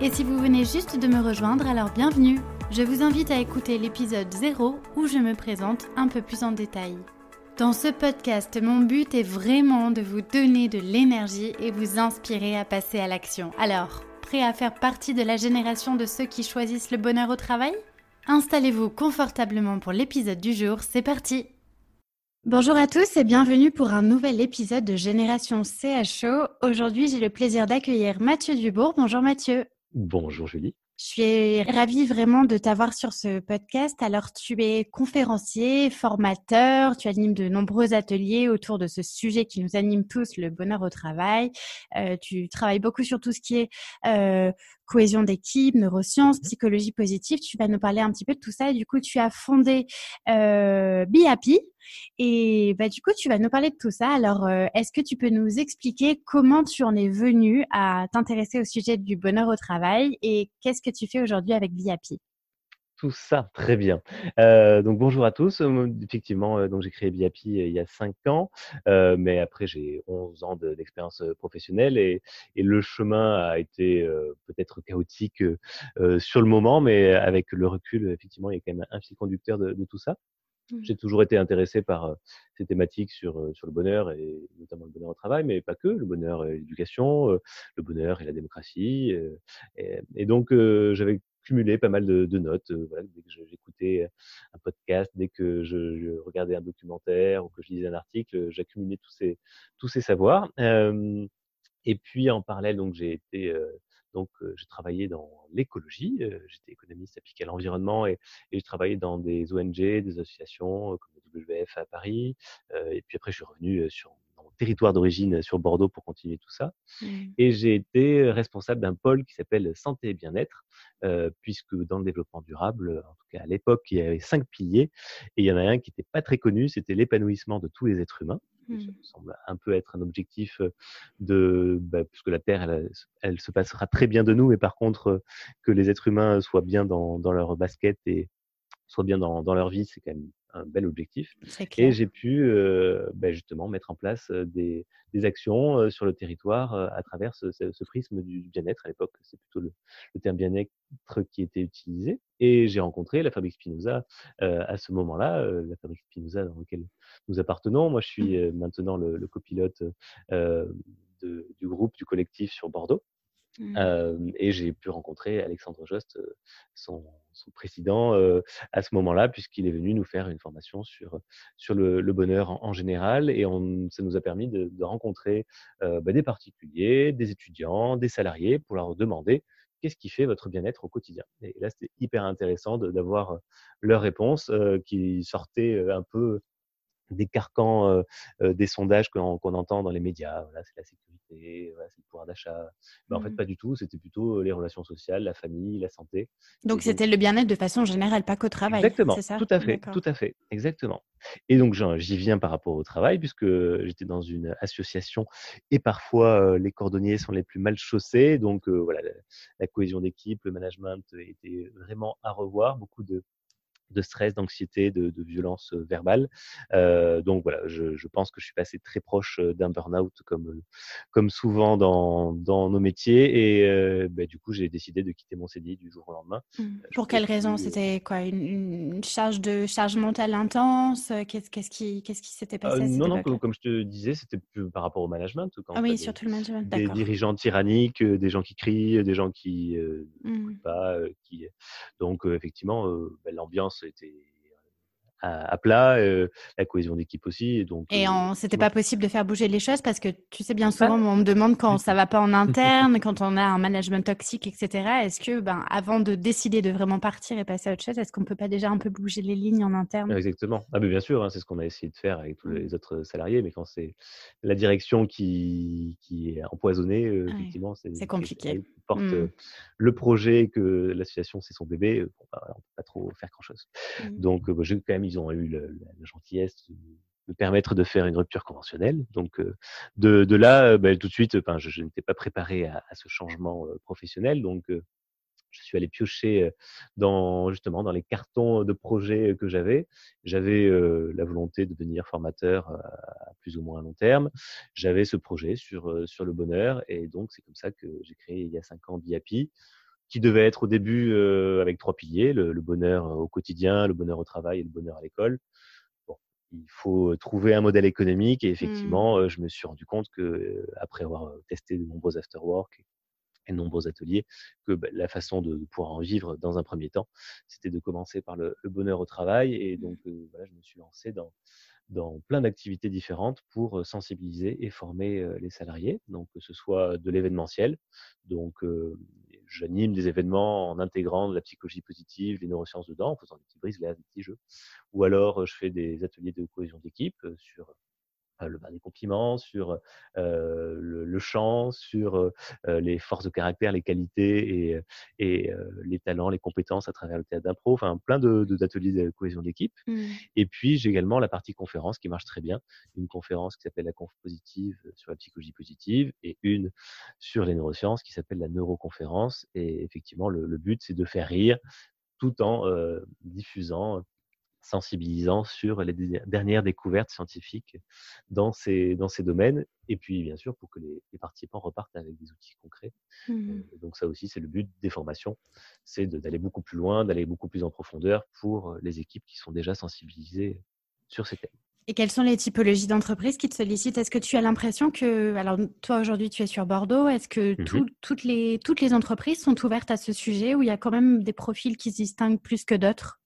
Et si vous venez juste de me rejoindre, alors bienvenue Je vous invite à écouter l'épisode 0 où je me présente un peu plus en détail. Dans ce podcast, mon but est vraiment de vous donner de l'énergie et vous inspirer à passer à l'action. Alors, prêt à faire partie de la génération de ceux qui choisissent le bonheur au travail? Installez-vous confortablement pour l'épisode du jour, c'est parti Bonjour à tous et bienvenue pour un nouvel épisode de Génération CHO. Aujourd'hui, j'ai le plaisir d'accueillir Mathieu Dubourg. Bonjour Mathieu. Bonjour Julie. Je suis ravie vraiment de t'avoir sur ce podcast. Alors, tu es conférencier, formateur, tu animes de nombreux ateliers autour de ce sujet qui nous anime tous, le bonheur au travail. Euh, tu travailles beaucoup sur tout ce qui est euh, cohésion d'équipe, neurosciences, psychologie positive. Tu vas nous parler un petit peu de tout ça. Et du coup, tu as fondé euh, Be Happy. Et bah, du coup, tu vas nous parler de tout ça. Alors, euh, est-ce que tu peux nous expliquer comment tu en es venu à t'intéresser au sujet du bonheur au travail et qu'est-ce que tu fais aujourd'hui avec Happy? Tout ça, très bien. Euh, donc bonjour à tous. Effectivement, donc j'ai créé Biapi il y a cinq ans, mais après j'ai 11 ans d'expérience professionnelle et, le chemin a été peut-être chaotique sur le moment, mais avec le recul, effectivement, il y a quand même un fil conducteur de, tout ça. Mmh. J'ai toujours été intéressé par ces thématiques sur, sur le bonheur et notamment le bonheur au travail, mais pas que, le bonheur et l'éducation, le bonheur et la démocratie. Et, et donc j'avais cumulé pas mal de, notes. Euh, dès que j'écoutais un podcast, dès que je, regardais un documentaire ou que je lisais un article, j'accumulais tous ces, tous ces savoirs. et puis en parallèle, donc j'ai été donc, j'ai travaillé dans l'écologie. J'étais économiste appliqué à l'environnement et, et j'ai travaillé dans des ONG, des associations comme le WWF à Paris. et puis après, je suis revenu sur territoire d'origine sur Bordeaux pour continuer tout ça. Mmh. Et j'ai été responsable d'un pôle qui s'appelle Santé et Bien-être, euh, puisque dans le développement durable, en tout cas à l'époque, il y avait cinq piliers, et il y en a un qui n'était pas très connu, c'était l'épanouissement de tous les êtres humains. Ça mmh. me semble un peu être un objectif de, bah, puisque la Terre, elle, elle, se passera très bien de nous, mais par contre, que les êtres humains soient bien dans, dans leur basket et soient bien dans, dans leur vie, c'est quand même un bel objectif. Et j'ai pu euh, bah, justement mettre en place des, des actions sur le territoire à travers ce, ce, prisme du, bien-être. À l'époque, c'est plutôt le, le terme bien-être qui était utilisé. Et j'ai rencontré la fabrique Spinoza à ce moment-là, la fabrique Spinoza dans laquelle nous appartenons. Moi, je suis mmh. maintenant le, le copilote de, du groupe, du collectif sur Bordeaux. Mmh. et j'ai pu rencontrer Alexandre Jost, son, son président, à ce moment-là, puisqu'il est venu nous faire une formation sur, sur le, bonheur en, général. Et on, ça nous a permis de, rencontrer bah, des particuliers, des étudiants, des salariés, pour leur demander qu'est-ce qui fait votre bien-être au quotidien. Et là, c'était hyper intéressant d'avoir leurs réponses qui sortaient un peu des carcans des sondages qu'on entend dans les médias. Voilà, c'est la sécurité, voilà, c'est le pouvoir d'achat. Mais en fait, mmh. pas du tout. C'était plutôt les relations sociales, la famille, la santé. Donc, c'était le bien-être de façon générale, pas qu'au travail. Exactement. Ça? tout à fait. Tout à fait. Exactement. Et donc, j'y viens par rapport au travail, puisque j'étais dans une association et parfois les cordonniers sont les plus mal chaussés. Donc, voilà, la, la cohésion d'équipe, le management était vraiment à revoir. Beaucoup de de stress, d'anxiété, de, de, violence verbale. Euh, donc voilà, je, je, pense que je suis passé très proche d'un burn-out comme, comme souvent dans, dans nos métiers. Et euh, bah, du coup, j'ai décidé de quitter mon CDI du jour au lendemain. Mmh. Pour quelle raison? C'était quoi? Une, une, charge, de, charge mentale intense Qu'est-ce qui s'était passé euh, Non, non, comme, comme, je te disais, c'était plus par rapport au management. Quand ah oui, surtout le management. Des dirigeants tyranniques, des gens qui crient, des gens qui ne mmh. pas. qui... Donc effectivement, bah, l'ambiance était à, plat, euh, la cohésion d'équipe aussi. Donc, et euh, c'était pas possible de faire bouger les choses parce que tu sais bien souvent, on me demande quand ça va pas en interne, quand on a un management toxique, etc. Est-ce que, ben, avant de décider de vraiment partir et passer à autre chose, est-ce qu'on peut pas déjà un peu bouger les lignes en interne? Exactement. Ah, mais bien sûr, hein, c'est ce qu'on a essayé de faire avec tous mmh. les autres salariés, mais quand c'est la direction qui, qui est empoisonnée, euh, effectivement, c'est compliqué. Porte mmh. le projet que l'association c'est son bébé, bon, bah, on peut pas trop faire grand chose. Mmh. Donc, j'ai quand même ils ont eu la, gentillesse de me permettre de faire une rupture conventionnelle. Donc, de, de là, bah, tout de suite, je, n'étais pas préparé à, ce changement professionnel. Donc, je suis allé piocher dans justement dans les cartons de projets que j'avais. J'avais la volonté de devenir formateur à plus ou moins long terme. J'avais ce projet sur sur le bonheur et donc c'est comme ça que j'ai créé il y a cinq ans Biapi qui devait être au début euh, avec trois piliers, le, le, bonheur au quotidien, le bonheur au travail et le bonheur à l'école. Bon, il faut trouver un modèle économique et mmh. effectivement, mmh. je me suis rendu compte que euh, après avoir testé de nombreux after-work et de nombreux ateliers, que bah, la façon de, pouvoir en vivre dans un premier temps, c'était de commencer par le, le, bonheur au travail et donc voilà, je me suis lancé dans dans plein d'activités différentes pour sensibiliser et former les salariés, donc que ce soit de l'événementiel, donc j'anime des événements en intégrant de la psychologie positive, les neurosciences dedans, en faisant des petits brises, des petits jeux. Ou alors, je fais des ateliers de cohésion d'équipe sur le bain des compliments, sur euh, le, le, chant, sur euh, les forces de caractère, les qualités et, et euh, les talents, les compétences à travers le théâtre d'impro, enfin plein de, d'ateliers de, cohésion d'équipe. Mmh. Et puis j'ai également la partie conférence qui marche très bien, une conférence qui s'appelle la conf positive sur la psychologie positive et une sur les neurosciences qui s'appelle la neuroconférence. Et effectivement, le, le but c'est de faire rire tout en diffusant sensibilisant sur les dernières découvertes scientifiques dans ces, dans ces domaines. Et puis, bien sûr, pour que les, participants repartent avec des outils concrets. Mmh donc ça aussi, c'est le but des formations, c'est d'aller beaucoup plus loin, d'aller beaucoup plus en profondeur pour les équipes qui sont déjà sensibilisées sur ces thèmes. Et quelles sont les typologies d'entreprises qui te sollicitent? Est-ce que tu as l'impression que, alors toi aujourd'hui tu es sur Bordeaux, est-ce que mmh toutes, les, toutes les entreprises sont ouvertes à ce sujet ou il y a quand même des profils qui se distinguent plus que d'autres?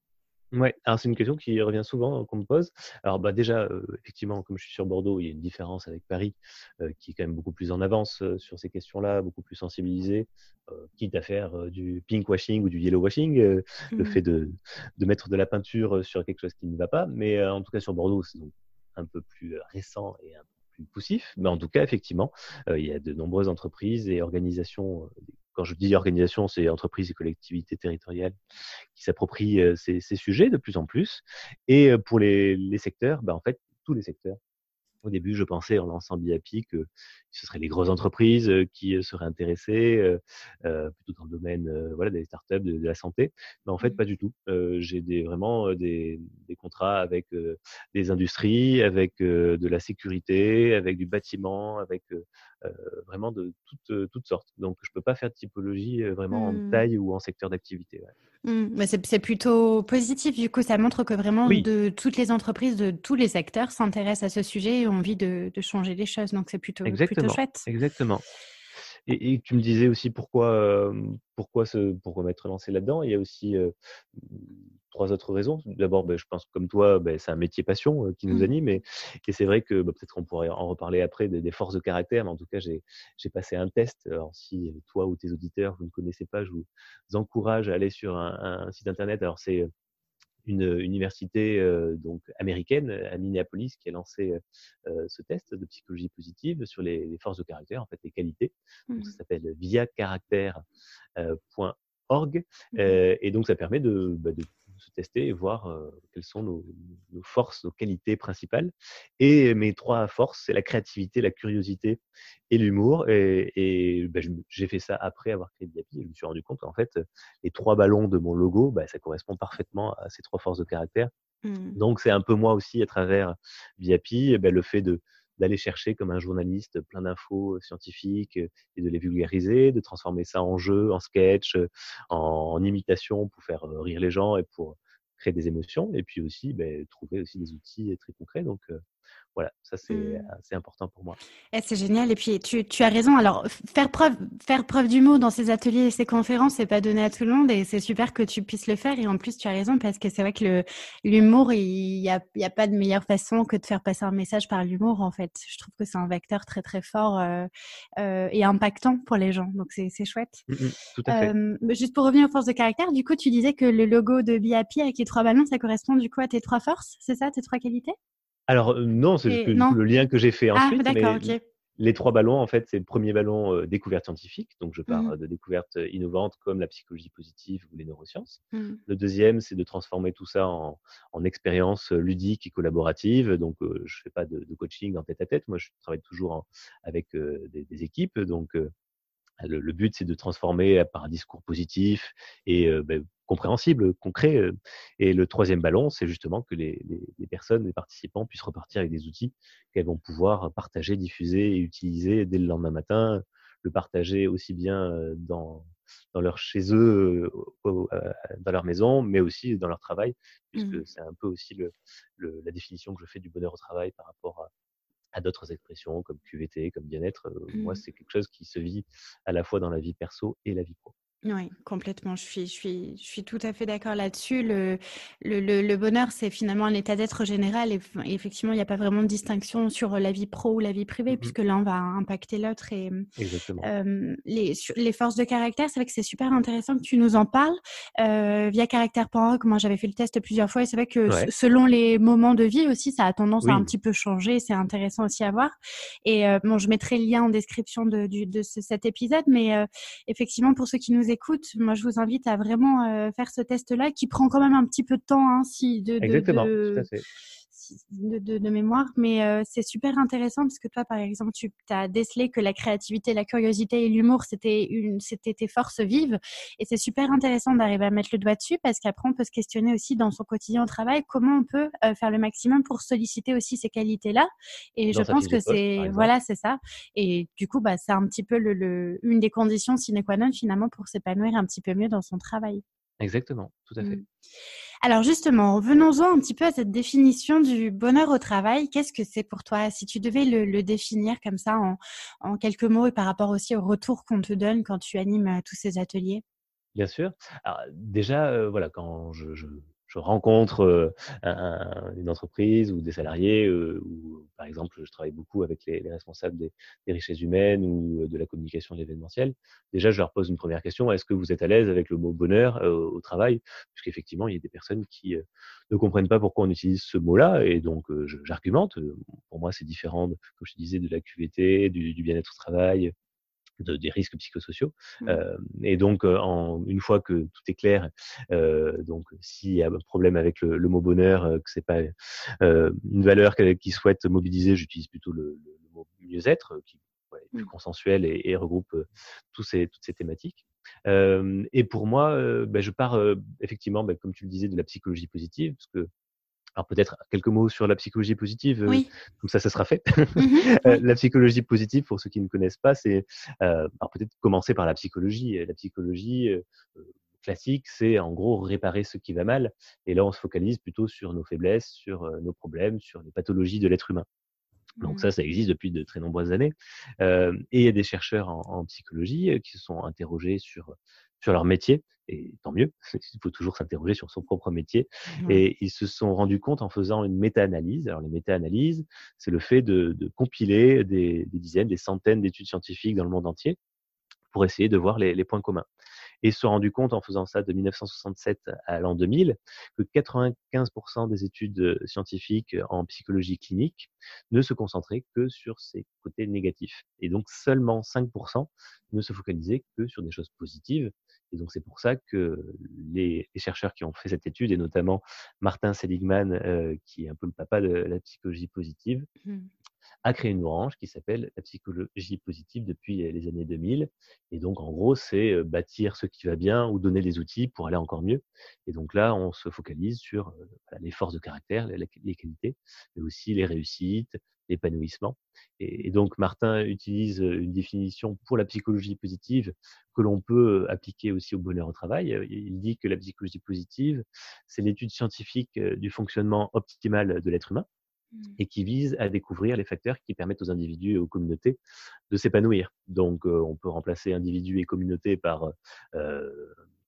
Ouais, alors c'est une question qui revient souvent euh, qu'on me pose. Alors bah déjà, euh, effectivement, comme je suis sur Bordeaux, il y a une différence avec Paris, euh, qui est quand même beaucoup plus en avance sur ces questions-là, beaucoup plus sensibilisé, quitte à faire du pink washing ou du yellow washing, le mmh fait de, de mettre de la peinture sur quelque chose qui ne va pas. Mais en tout cas sur Bordeaux, c'est un peu plus récent et un peu plus poussif. Mais en tout cas, effectivement, il y a de nombreuses entreprises et organisations quand je dis organisation, c'est entreprises et collectivités territoriales qui s'approprient ces, ces, sujets de plus en plus. Et pour les, les secteurs, ben en fait, tous les secteurs au début, je pensais en lançant BIAPI que ce seraient les grosses entreprises qui seraient intéressées, plutôt dans le domaine voilà, des startups, de, de la santé. Mais en fait, mmh. pas du tout. J'ai des, vraiment des, des, contrats avec des industries, avec de la sécurité, avec du bâtiment, avec vraiment de toutes, toutes sortes. Donc, je peux pas faire de typologie vraiment en mmh. taille ou en secteur d'activité. Ouais. Mmh, c'est plutôt positif. Du coup, ça montre que vraiment de toutes les entreprises de tous les secteurs s'intéressent à ce sujet et ont envie de, de changer les choses. Donc, c'est plutôt, plutôt chouette. Exactement. Et, et, tu me disais aussi pourquoi, pourquoi, se, pourquoi m'être lancé là-dedans. Il y a aussi trois autres raisons. D'abord, ben, je pense comme toi, ben, c'est un métier passion euh, qui nous mmh. anime et, et c'est vrai que ben, peut-être qu'on pourrait en reparler après des, des, forces de caractère, mais en tout cas, j'ai passé un test. Alors, si toi ou tes auditeurs, vous ne connaissez pas, je vous encourage à aller sur un, un site internet. Alors, c'est une université euh, donc américaine à Minneapolis qui a lancé euh, ce test de psychologie positive sur les, les, forces de caractère, en fait les qualités. Donc, mmh. ça s'appelle via caractère.org mmh. et donc ça permet de, bah, de se tester et voir quelles sont nos, forces, nos qualités principales. Et mes trois forces, c'est la créativité, la curiosité et l'humour. Et, bah, j'ai fait ça après avoir créé Biapi. Et je me suis rendu compte qu'en fait, les trois ballons de mon logo, bah, ça correspond parfaitement à ces trois forces de caractère. Mmh. Donc, c'est un peu moi aussi, à travers Biapi, bah, le fait de d'aller chercher comme un journaliste plein d'infos scientifiques et de les vulgariser, de transformer ça en jeu, en sketch, en, imitation pour faire rire les gens et pour créer des émotions, et puis aussi ben, trouver aussi des outils très concrets. Donc, voilà, ça c'est mmh. important pour moi. Et c'est génial. Et puis tu, tu, as raison. Alors faire preuve, faire preuve d'humour dans ces ateliers et ces conférences, c'est pas donné à tout le monde et c'est super que tu puisses le faire. Et en plus, tu as raison parce que c'est vrai que l'humour, il n'y a, y a pas de meilleure façon que de faire passer un message par l'humour. En fait, je trouve que c'est un vecteur très très fort euh, euh, et impactant pour les gens. Donc c'est chouette. Mmh, mmh, tout à fait. Euh, juste pour revenir aux forces de caractère, du coup, tu disais que le logo de BIAPI avec les trois ballons, ça correspond du coup à tes trois forces, c'est ça, tes trois qualités? Alors non, c'est juste le lien que j'ai fait ah, ensuite. mais Les trois ballons, en fait, c'est le premier ballon découverte scientifique, donc je parle mmh. de découvertes innovantes comme la psychologie positive ou les neurosciences. Mmh. Le deuxième, c'est de transformer tout ça en, en expérience ludique et collaborative. Donc je fais pas de, coaching en tête à tête, moi je travaille toujours avec des, équipes, donc le, but, c'est de transformer par un discours positif et ben, compréhensible, concret. Et le troisième ballon, c'est justement que les, personnes, les participants puissent repartir avec des outils qu'elles vont pouvoir partager, diffuser et utiliser dès le lendemain matin, le partager aussi bien dans, dans leur chez eux, dans leur maison, mais aussi dans leur travail, puisque mmh. c'est un peu aussi le, la définition que je fais du bonheur au travail par rapport à, à d'autres expressions comme QVT, comme bien-être. Moi, mmh. c'est quelque chose qui se vit à la fois dans la vie perso et la vie pro. Oui, complètement. Je suis, je suis, je suis tout à fait d'accord là-dessus. Le, le, le, bonheur, c'est finalement un état d'être général. Et, effectivement, il n'y a pas vraiment de distinction sur la vie pro ou la vie privée, mmh puisque l'un va impacter l'autre. Et euh, les, les forces de caractère, c'est vrai que c'est super intéressant que tu nous en parles. Euh, via caractère.org, moi, j'avais fait le test plusieurs fois. Et c'est vrai que selon les moments de vie aussi, ça a tendance à un petit peu changer. C'est intéressant aussi à voir. Et euh, bon, je mettrai le lien en description de, du, de cet épisode. Mais euh, effectivement, pour ceux qui nous écoute, moi je vous invite à vraiment euh, faire ce test-là qui prend quand même un petit peu de temps hein, si de, Exactement, tout à fait de, mémoire, mais euh, c'est super intéressant parce que toi, par exemple, tu as décelé que la créativité, la curiosité et l'humour, c'était une, c'était tes forces vives, et c'est super intéressant d'arriver à mettre le doigt dessus parce qu'après, on peut se questionner aussi dans son quotidien au travail comment on peut euh, faire le maximum pour solliciter aussi ces qualités-là. Et je pense que c'est, voilà, c'est ça. Et du coup, bah, c'est un petit peu le, une des conditions sine qua non finalement pour s'épanouir un petit peu mieux dans son travail. Exactement, tout à fait. Mmh. Alors justement, venons-en un petit peu à cette définition du bonheur au travail. Qu'est-ce que c'est pour toi? Si tu devais le, définir comme ça en, quelques mots et par rapport aussi au retour qu'on te donne quand tu animes euh, tous ces ateliers? Bien sûr. Alors, déjà, euh, voilà, quand je, je rencontre une entreprise ou des salariés, ou par exemple, je travaille beaucoup avec les, responsables des, richesses humaines ou de la communication de l'événementiel. Déjà, je leur pose une première question est-ce que vous êtes à l'aise avec le mot bonheur au travail? Puisqu'effectivement, il y a des personnes qui ne comprennent pas pourquoi on utilise ce mot-là, et donc j'argumente. Pour moi, c'est différent, comme je disais, de la QVT, du, du bien-être au travail, de, des risques psychosociaux. Mmh. Euh, et donc, euh, en, une fois que tout est clair, euh, donc s'il y a un problème avec le, le mot bonheur, que c'est pas une valeur qui souhaite mobiliser, j'utilise plutôt le, le, mot mieux-être, qui est plus mmh. consensuel et, et regroupe tous ces, toutes ces thématiques. Euh, et pour moi, euh, ben, je pars effectivement, ben, comme tu le disais, de la psychologie positive, parce que alors peut-être quelques mots sur la psychologie positive, oui. comme ça, ça sera fait. Mmh la psychologie positive, pour ceux qui ne connaissent pas, c'est euh, alors peut-être commencer par la psychologie. La psychologie euh, classique, c'est en gros réparer ce qui va mal. Et là, on se focalise plutôt sur nos faiblesses, sur euh, nos problèmes, sur les pathologies de l'être humain. Donc ça, mmh. ça existe depuis de très nombreuses années. Euh, et il y a des chercheurs en, en psychologie qui se sont interrogés sur sur leur métier, et tant mieux, il faut toujours s'interroger sur son propre métier. Et ils se sont rendus compte en faisant une méta-analyse. Alors les méta-analyses, c'est le fait de, de compiler des, des, dizaines, des centaines d'études scientifiques dans le monde entier pour essayer de voir les, les points communs. et se sont rendus compte en faisant ça de 1967 à l'an 2000 que 95% des études scientifiques en psychologie clinique ne se concentraient que sur ces côtés négatifs. Et donc seulement 5% ne se focalisaient que sur des choses positives. Et donc c'est pour ça que les, chercheurs qui ont fait cette étude, et notamment Martin Seligman, euh, qui est un peu le papa de la psychologie positive, mmh a créé une branche qui s'appelle la psychologie positive depuis les années 2000. Et donc, en gros, c'est bâtir ce qui va bien ou donner des outils pour aller encore mieux. Et donc là, on se focalise sur les forces de caractère, les, qualités, mais aussi les réussites, l'épanouissement. Et, donc, Martin utilise une définition pour la psychologie positive que l'on peut appliquer aussi au bonheur au travail. Il dit que la psychologie positive, c'est l'étude scientifique du fonctionnement optimal de l'être humain. Mmh. et qui vise à découvrir les facteurs qui permettent aux individus et aux communautés de s'épanouir. Donc, on peut remplacer individus et communautés par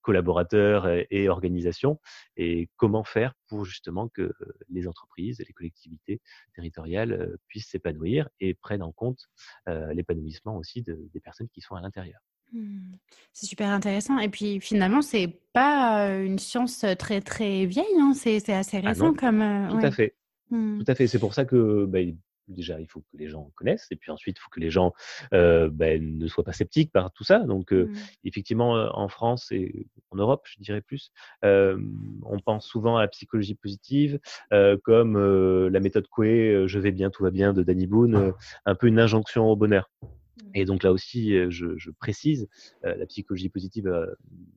collaborateurs et, organisations. Et comment faire pour justement que les entreprises et les collectivités territoriales puissent s'épanouir et prennent en compte l'épanouissement aussi des personnes qui sont à l'intérieur. Mmh. C'est super intéressant. Et puis finalement, c'est pas une science très très vieille, hein. c'est assez ah récent comme. Tout à fait. Mmh. Tout à fait. C'est pour ça que bah, déjà, il faut que les gens connaissent, et puis ensuite, il faut que les gens euh, ne soient pas sceptiques par tout ça. Donc, euh, mmh. effectivement, en France et en Europe, je dirais plus, euh, on pense souvent à la psychologie positive comme la méthode Coué, je vais bien, tout va bien de Danny Boone, un peu une injonction au bonheur. Et donc là aussi, je, je précise, la psychologie positive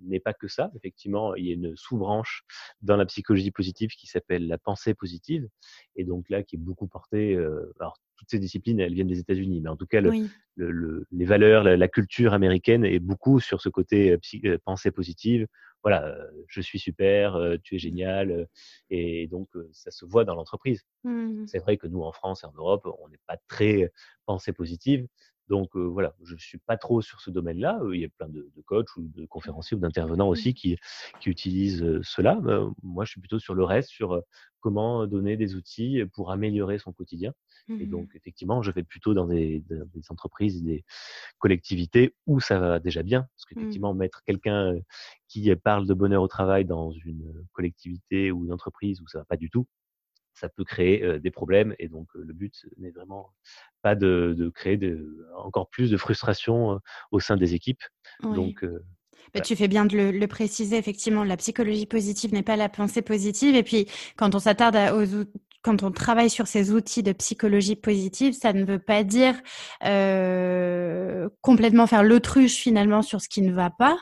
n'est pas que ça. Effectivement, il y a une sous-branche dans la psychologie positive qui s'appelle la pensée positive, et donc là qui est beaucoup portée. alors toutes ces disciplines, elles viennent des États-Unis, mais en tout cas, le, le, les valeurs, la, culture américaine est beaucoup sur ce côté pensée positive. Voilà, je suis super, tu es génial, et donc ça se voit dans l'entreprise. Mmh C'est vrai que nous, en France et en Europe, on n'est pas très pensée positive. Donc voilà, je ne suis pas trop sur ce domaine-là. Il y a plein de, de coachs ou de conférenciers ou d'intervenants aussi qui, qui utilisent cela. moi, je suis plutôt sur le reste, sur comment donner des outils pour améliorer son quotidien. Et mmh donc, effectivement, je vais plutôt dans des, des entreprises, des collectivités où ça va déjà bien. Parce mmh. qu'effectivement, mettre quelqu'un qui parle de bonheur au travail dans une collectivité ou une entreprise où ça va pas du tout, ça peut créer des problèmes. Et donc, le but n'est vraiment pas de, créer encore plus de frustration au sein des équipes. Donc, bah, tu fais bien de le, préciser, effectivement, la psychologie positive n'est pas la pensée positive. Et puis, quand on s'attarde aux, quand on travaille sur ces outils de psychologie positive, ça ne veut pas dire euh, complètement faire l'autruche finalement sur ce qui ne va pas.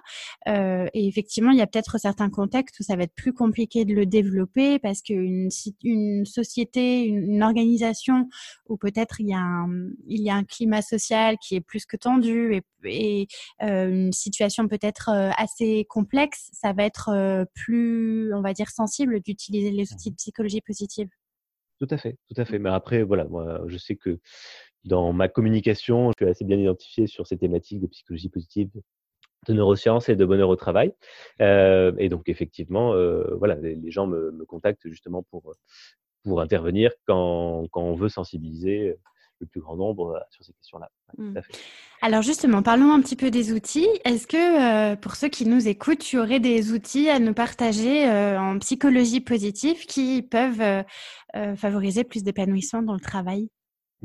Euh, et effectivement, il y a peut-être certains contextes où ça va être plus compliqué de le développer parce qu'une une société, une, organisation où peut-être il y a un, climat social qui est plus que tendu et, euh, une situation peut-être assez complexe, ça va être plus, on va dire, sensible d'utiliser les outils de psychologie positive. Tout à fait, tout à fait. Mais après, voilà, moi, je sais que dans ma communication, je suis assez bien identifié sur ces thématiques de psychologie positive, de neurosciences et de bonheur au travail. Euh, et donc, effectivement, euh, voilà, les, gens me, me, contactent justement pour, pour intervenir quand, quand on veut sensibiliser le plus grand nombre euh, sur ces questions-là. Mmh. Alors justement, parlons un petit peu des outils. Est-ce que euh, pour ceux qui nous écoutent, tu aurais des outils à nous partager euh, en psychologie positive qui peuvent favoriser plus d'épanouissement dans le travail?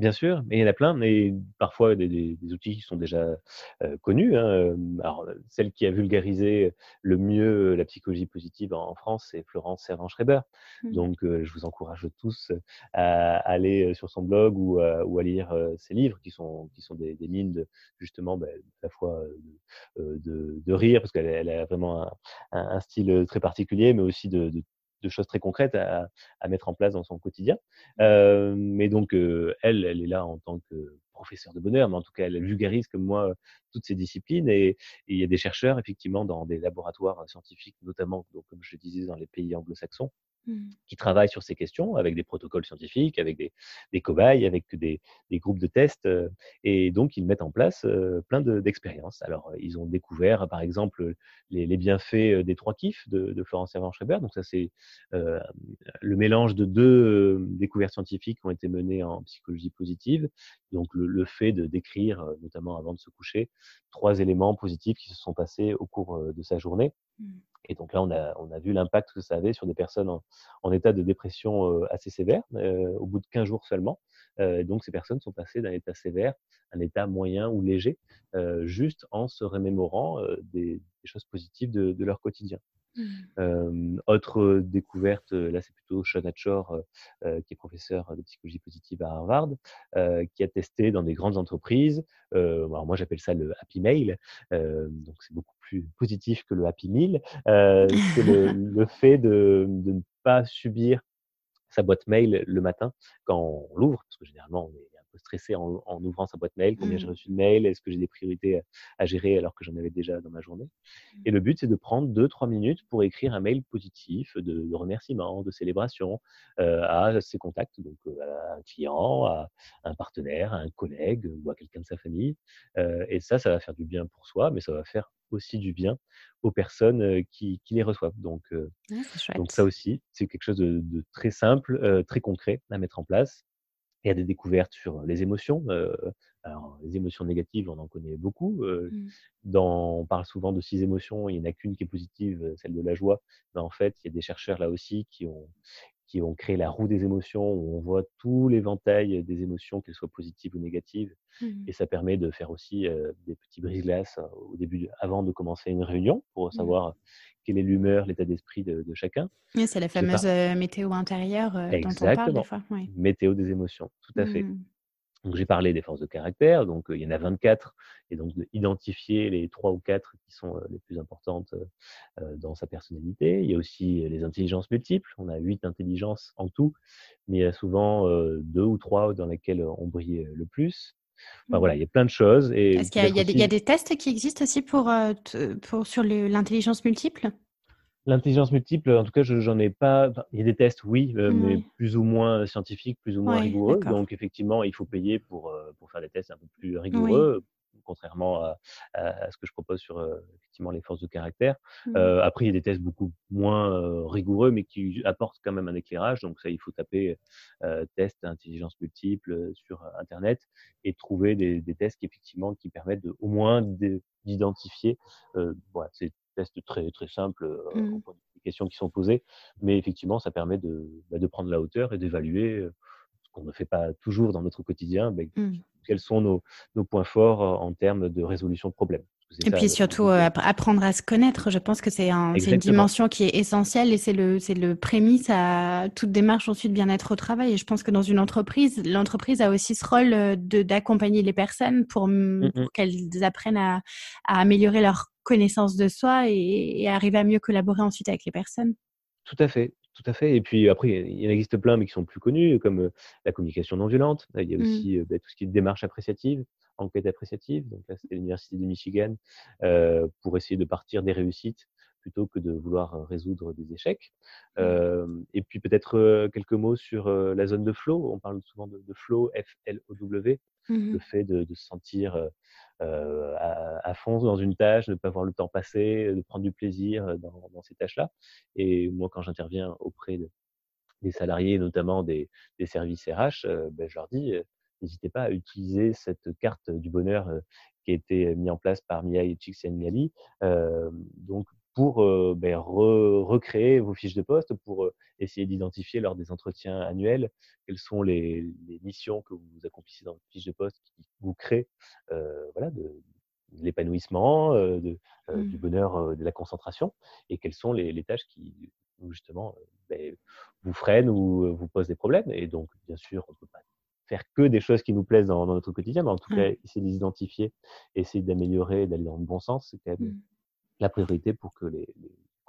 Bien sûr, mais il y en a plein, mais parfois des, des, des outils qui sont déjà euh, connus. Hein. Alors, celle qui a vulgarisé le mieux la psychologie positive en, France, c'est Florence Servan-Schreiber. Mmh. Donc, euh, je vous encourage tous à aller sur son blog ou, ou à lire ses livres, qui sont, qui sont des, des mines de, justement bah, à la fois de, de, rire, parce qu'elle a vraiment un, un, style très particulier, mais aussi de, de choses très concrètes à, à, mettre en place dans son quotidien. Mmh. Euh, mais donc, euh, elle, elle est là en tant que professeur de bonheur, mais en tout cas, elle vulgarise comme moi toutes ces disciplines. Et, il y a des chercheurs, effectivement, dans des laboratoires scientifiques, notamment, donc, comme je le disais, dans les pays anglo-saxons, Mmh. qui travaillent sur ces questions avec des protocoles scientifiques, avec des, cobayes, avec des, groupes de tests. Euh, et donc, ils mettent en place euh, plein d'expériences. Alors, ils ont découvert, par exemple, les, bienfaits des trois kiffs de, Florence Servan-Schreiber. Donc, ça, c'est euh, le mélange de deux découvertes scientifiques qui ont été menées en psychologie positive. Donc, le, fait de décrire, notamment avant de se coucher, trois éléments positifs qui se sont passés au cours de sa journée. Mmh. Et donc là, on a, vu l'impact que ça avait sur des personnes en, état de dépression assez sévère, au bout de 15 jours seulement. donc ces personnes sont passées d'un état sévère à un état moyen ou léger, juste en se remémorant des, choses positives de leur quotidien. Mmh. autre découverte, là c'est plutôt Shona Chor, qui est professeur de psychologie positive à Harvard, qui a testé dans des grandes entreprises. alors moi j'appelle ça le happy mail, donc c'est beaucoup plus positif que le happy meal. c'est le, fait de, de, ne pas subir sa boîte mail le matin quand on l'ouvre, parce que généralement on est stressé en, ouvrant sa boîte mail, combien j'ai mmh. reçu de mails, est-ce que j'ai des priorités à, gérer alors que j'en avais déjà dans ma journée? Mmh. Et le but, c'est de prendre 2-3 minutes pour écrire un mail positif de, remerciement, de célébration euh, à ses contacts, donc euh, à un client, à un partenaire, à un collègue ou à quelqu'un de sa famille. Euh, et ça, ça va faire du bien pour soi, mais ça va faire aussi du bien aux personnes qui, les reçoivent. Donc, donc ça aussi, c'est quelque chose de, de très simple, très concret à mettre en place. Il y a des découvertes sur les émotions. alors, les émotions négatives, on en connaît beaucoup. Mmh. Dans, on parle souvent de six émotions, il n'y en a qu'une qui est positive, celle de la joie. Mais en fait, il y a des chercheurs là aussi qui ont, qui ont créé la roue des émotions, où on voit tout l'éventail des émotions, qu'elles soient positives ou négatives. Mmh. Et ça permet de faire aussi des petits brises-glaces au début, avant de commencer une réunion, pour mmh. savoir quelle est l'humeur, l'état d'esprit de, chacun. Oui, c'est la fameuse météo intérieure euh, dont on parle des fois. Météo des émotions, tout à fait. Donc j'ai parlé des forces de caractère, donc il y en a 24, et donc d'identifier les trois ou quatre qui sont les plus importantes dans sa personnalité. Il y a aussi les intelligences multiples, on a huit intelligences en tout, mais il y a souvent deux ou trois dans lesquelles on brille le plus. Enfin, voilà, mmh. il y a plein de choses. Est-ce qu'il y, a des tests qui existent aussi pour, pour sur l'intelligence multiple? L'intelligence multiple, en tout cas, je n'en ai pas. il y a des tests, oui, euh, mais plus ou moins scientifiques, plus ou moins rigoureux. Donc, effectivement, il faut payer pour, euh, pour faire des tests un peu plus rigoureux, contrairement à, ce que je propose sur euh, effectivement les forces de caractère. Mmh. après, il y a des tests beaucoup moins rigoureux, mais qui apportent quand même un éclairage. Donc, ça, il faut taper test intelligence multiple sur Internet et trouver des, tests qui, effectivement, qui permettent de, au moins d'identifier. voilà, c'est tests très, très simples, mmh. des questions qui sont posées, mais effectivement, ça permet de, bah, de prendre la hauteur et d'évaluer ce qu'on ne fait pas toujours dans notre quotidien, mmh. quels sont nos, nos, points forts en termes de résolution de problèmes. Et puis surtout apprendre à se connaître, je pense que c'est un, une dimension qui est essentielle et c'est le, le prémisse à toute démarche ensuite bien-être au travail. Et je pense que dans une entreprise, l'entreprise a aussi ce rôle d'accompagner les personnes pour, mmh qu'elles apprennent à, à, améliorer leur connaissance de soi et, arriver à mieux collaborer ensuite avec les personnes. Tout à fait, tout à fait. Et puis après, il y en existe plein, mais qui sont plus connus, comme la communication non violente. Il y a mmh. aussi bah, tout ce qui est démarche appréciative, enquête appréciative. Donc là, c'était l'université de Michigan pour essayer de partir des réussites plutôt que de vouloir résoudre des échecs. Mmh. et puis peut-être quelques mots sur la zone de flow. On parle souvent de, flow, F-L-O-W, le fait de, se sentir à, fond dans une tâche, de ne pas voir le temps passer, de prendre du plaisir dans, ces tâches-là. Et moi, quand j'interviens auprès des salariés, notamment des, services RH, ben, je leur dis, n'hésitez pas à utiliser cette carte du bonheur qui a été mise en place par Mia Csikszentmihalyi. donc, pour ben, recréer vos fiches de poste, pour essayer d'identifier lors des entretiens annuels quelles sont les, missions que vous accomplissez dans votre fiche de poste qui vous créent voilà, de, l'épanouissement, du mmh. bonheur, de la concentration, et quelles sont les, tâches qui justement ben, vous freinent ou vous posent des problèmes. Et donc, bien sûr, on ne peut pas faire que des choses qui nous plaisent dans, notre quotidien, mais en tout cas, essayer de les identifier, essayer d'améliorer, d'aller dans le bon sens, c'est quand même mmh la priorité pour que les,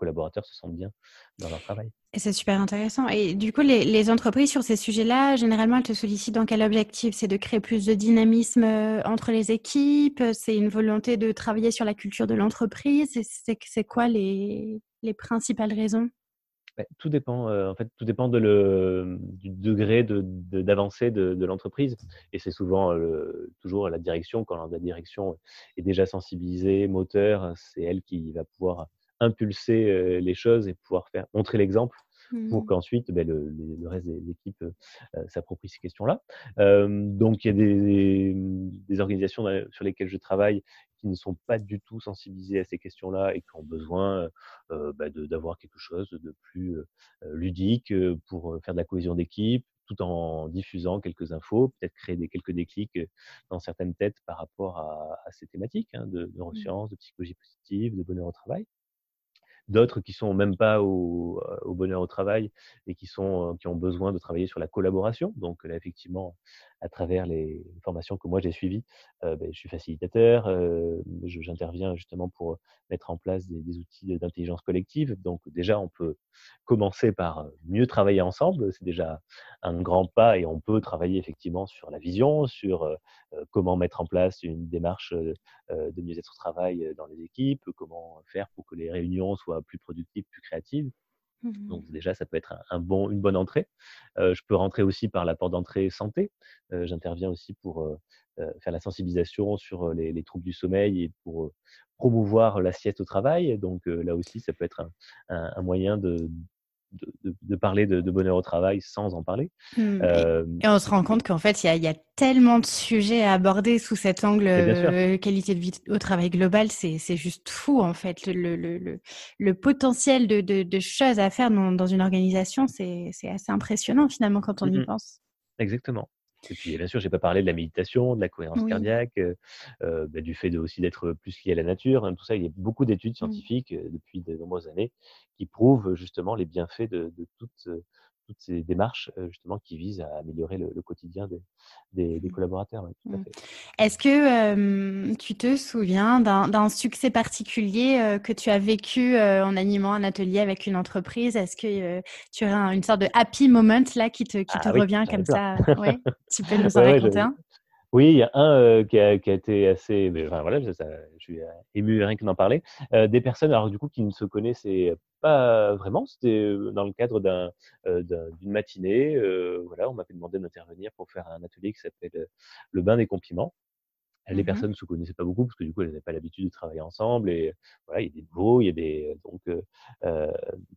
collaborateurs se sentent bien dans leur travail. C'est super intéressant. Et du coup, les, entreprises sur ces sujets-là, généralement, elles te sollicitent dans quel objectif? C'est de créer plus de dynamisme euh, entre les équipes? C'est une volonté de travailler sur la culture de l'entreprise? C'est quoi les, les principales raisons? Bah, tout dépend, heu, en fait, tout dépend de le du degré de d'avancée de de l'entreprise et c'est souvent, heu, toujours la direction. Quand la direction est déjà sensibilisée, moteur, c'est elle qui va pouvoir impulser, heu, les choses et pouvoir faire montrer l'exemple pour Mmh. qu'ensuite, beh, le le reste des équipes, heu s'approprie ces questions-là. Donc il y a des, des organisations dans sur lesquelles je travaille qui ne sont pas du tout sensibilisées à ces questions-là et qui ont besoin, bah, de d'avoir quelque chose de plus, ludique, pour, faire de la cohésion d'équipe, tout en diffusant quelques infos, peut-être créer des quelques déclics, dans certaines têtes par rapport à à ces thématiques, hein, de Mmh. neurosciences, de psychologie positive, de bonheur au travail d'autres qui sont même pas au, heu, au bonheur au travail et qui sont, qui ont besoin de travailler sur la collaboration. Donc là, effectivement, à travers les formations que moi j'ai suivies, beh, je suis facilitateur, je j'interviens justement pour, mettre en place des outils d'intelligence collective. Donc déjà, on peut commencer par, mieux travailler ensemble. C'est déjà un grand pas et on peut travailler effectivement sur la vision, sur, comment mettre en place une démarche, de mieux-être au travail, dans les équipes, comment faire pour que les réunions soient plus productives, plus créatives. Mmh Donc déjà, ça peut être un bon une bonne entrée. Je peux rentrer aussi par la porte d'entrée santé. J'interviens aussi pour, faire la sensibilisation sur, les les troubles du sommeil et pour, promouvoir la sieste au travail. Donc là aussi, ça peut être un moyen de de de de parler de bonheur au travail sans en parler. Mmh et on se rend compte qu'en fait, il y a il y a tellement de sujets à aborder sous cet angle, heu, qualité de vie au travail global, c'est juste fou en fait. Le le le le potentiel de choses à faire dans dans une organisation, c'est assez impressionnant finalement quand on Mmh y mh. pense. Exactement. Et puis, bien sûr, j'ai pas parlé de la méditation, de la cohérence Oui. cardiaque, heu heu, bah, du fait de aussi d'être plus lié à la nature, hein. Tout ça, il y a beaucoup d'études Mmh. scientifiques, heu, depuis de nombreuses années qui prouvent justement les bienfaits de de toutes, toutes ces démarches, justement qui visent à améliorer le le quotidien des des des Mmh. collaborateurs, Mmh. Est-ce que, tu te souviens d'un succès particulier, que tu as vécu, en animant un atelier avec une entreprise? Est-ce que, tu as un une sorte de happy moment là qui te qui te Ah oui, revient comme ça? Ouais? Tu peux nous en Ouais, raconter un? Oui, il y a un, qui a qui a été assez enfin voilà, ça ça je suis, ému rien que d'en parler. Des personnes alors du coup qui ne se connaissaient pas vraiment, c'était, dans le cadre d'une matinée, voilà, on m'avait demandé d'intervenir pour faire un atelier qui s'appelle, le bain des compliments. Les Mmh personnes ne se connaissaient pas beaucoup parce que du coup, elles n'avaient pas l'habitude de travailler ensemble et voilà, il y a des nouveaux, il y a des donc heu,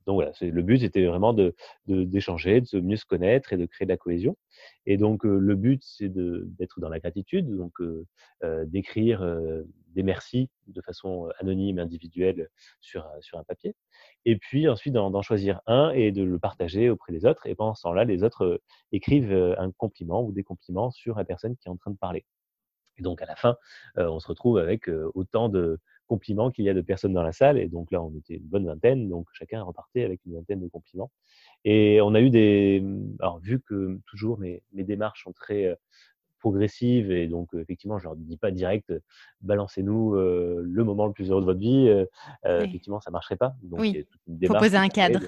donc voilà, le but c'était vraiment de de d'échanger, de se mieux se connaître et de créer de la cohésion et donc heu, le but c'est de d'être dans la gratitude donc heu, d'écrire, des merci de façon, anonyme, individuelle sur, sur un papier et puis ensuite d'en choisir un et de le partager auprès des autres et pendant ce temps-là, les autres, écrivent, un compliment ou des compliments sur la personne qui est en train de parler. Et donc à la fin, heu, on se retrouve avec, heu, autant de compliments qu'il y a de personnes dans la salle et donc là, on était une bonne vingtaine, donc chacun repartait avec une vingtaine de compliments et on a eu des mmh, alors vu que toujours mes mes démarches sont très, heu, progressives et donc effectivement, je leur dis pas direct, «Balancez-nous, heu, le moment le plus heureux de votre vie», Oui. effectivement, ça marcherait pas. Donc il y Oui. a toute une Faut démarche poser qui un cadre.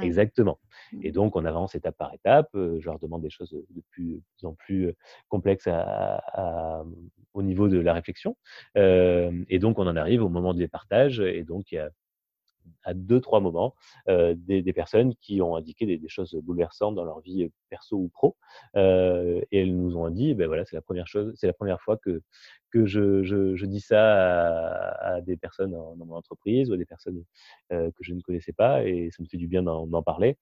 Exactement. Et Mmh. donc on avance étape par étape, je leur demande des choses, de plus en plus, complexes à à, au niveau de la réflexion, hem et donc on en arrive au moment des partages et donc il y a à deux trois moments, heu, des des personnes qui ont indiqué des des choses bouleversantes dans leur vie, perso ou pro, heu et elles nous ont dit: ben voilà, c'est la première chose c'est la première fois que que je je je dis ça à à des personnes dans dans mon entreprise ou à des personnes, heu, que je ne connaissais pas et ça me fait du bien d'en parler»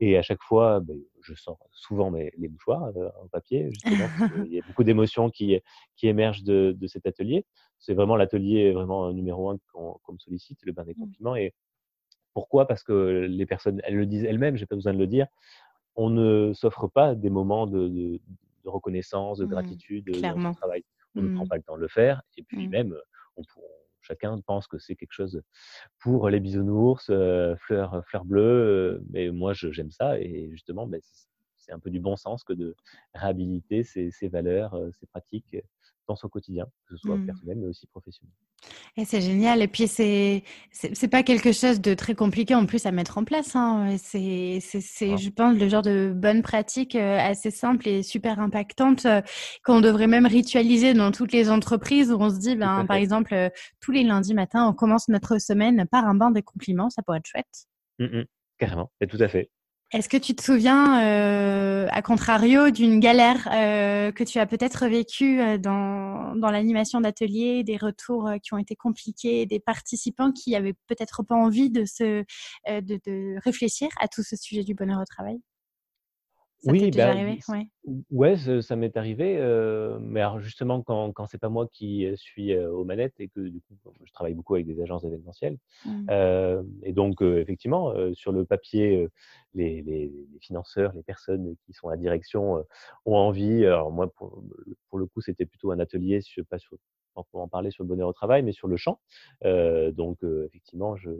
et à chaque fois, beh, je sors souvent mes les mouchoirs, heu, en papier qu'il y a beaucoup d'émotions qui qui émergent de de cet atelier. C'est vraiment l'atelier vraiment numéro un qu'on qu'on me sollicite, le bain des Mmh. compliments et pourquoi? Parce que les personnes, elles le disent elles-mêmes, j'ai pas besoin de le dire. On ne s'offre pas des moments de de de reconnaissance, de Mmh. gratitude, dans Clairement. travail. On ne Mmh. prend pas le temps de le faire et puis Mmh. même, heu, on pour chacun pense que c'est quelque chose pour les bisounours, heu, fleurs fleurs bleues, mais moi je j'aime ça et justement, beh, c c'est un peu du bon sens que de réhabiliter ces ces valeurs, ces pratiques, dans son quotidien, que ce soit Mmh. personnel mais aussi professionnel. Et c'est génial et puis c'est c'est pas quelque chose de très compliqué en plus à mettre en place, hein, c'est c'est c'est Voilà. je pense le genre de bonne pratique, heu, assez simple et super impactante, heu, qu'on devrait même ritualiser dans toutes les entreprises où on se dit, ben, par exemple, heu, tous les lundis matins, on commence notre semaine par un bain des compliments, ça pourrait être chouette. Mmh mh. carrément, et tout à fait. Est-ce que tu te souviens, euh, à contrario, d'une galère euh, que tu as peut-être vécue euh, dans, dans l'animation d'atelier, des retours qui ont été compliqués, des participants qui avaient peut-être pas envie de, se, de, de réfléchir à tout ce sujet du bonheur au travail? Ça oui, déjà arrivé? ouais. ouais, ça m'est arrivé. mais alors justement, quand, quand c'est pas moi qui suis aux manettes et que du coup, je travaille beaucoup avec des agences événementielles. Mmh. et donc, effectivement, sur le papier, les, les, financeurs, les personnes qui sont à la direction ont envie. Alors moi, pour, pour le coup, c'était plutôt un atelier, je pas sur, pour en parler sur le bonheur au travail, mais sur le champ. donc, effectivement, je,